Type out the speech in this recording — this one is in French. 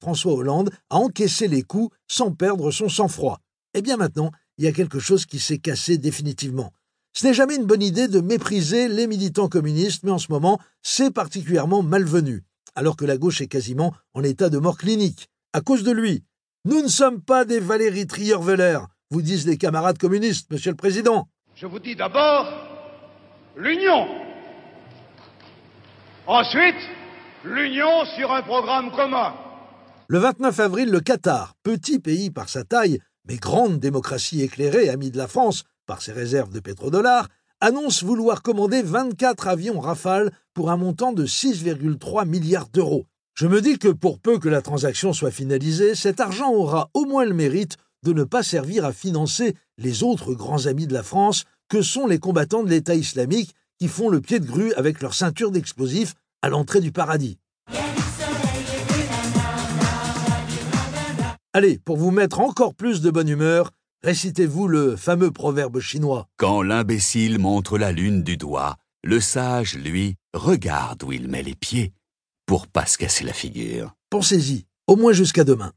François Hollande, a encaissé les coups sans perdre son sang-froid. Eh bien maintenant, il y a quelque chose qui s'est cassé définitivement. Ce n'est jamais une bonne idée de mépriser les militants communistes, mais en ce moment, c'est particulièrement malvenu, alors que la gauche est quasiment en état de mort clinique. À cause de lui. Nous ne sommes pas des Valérie Trierweiler, vous disent les camarades communistes, monsieur le président. Je vous dis d'abord l'union. Ensuite, l'union sur un programme commun. Le 29 avril, le Qatar, petit pays par sa taille, mais grande démocratie éclairée, amie de la France par ses réserves de pétrodollars, annonce vouloir commander 24 avions Rafale pour un montant de 6,3 milliards d'euros. Je me dis que pour peu que la transaction soit finalisée, cet argent aura au moins le mérite de ne pas servir à financer les autres grands amis de la France que sont les combattants de l'État islamique qui font le pied de grue avec leur ceinture d'explosifs à l'entrée du paradis. Allez, pour vous mettre encore plus de bonne humeur, récitez-vous le fameux proverbe chinois. Quand l'imbécile montre la lune du doigt, le sage, lui, regarde où il met les pieds pour pas se casser la figure. Pensez-y, au moins jusqu'à demain.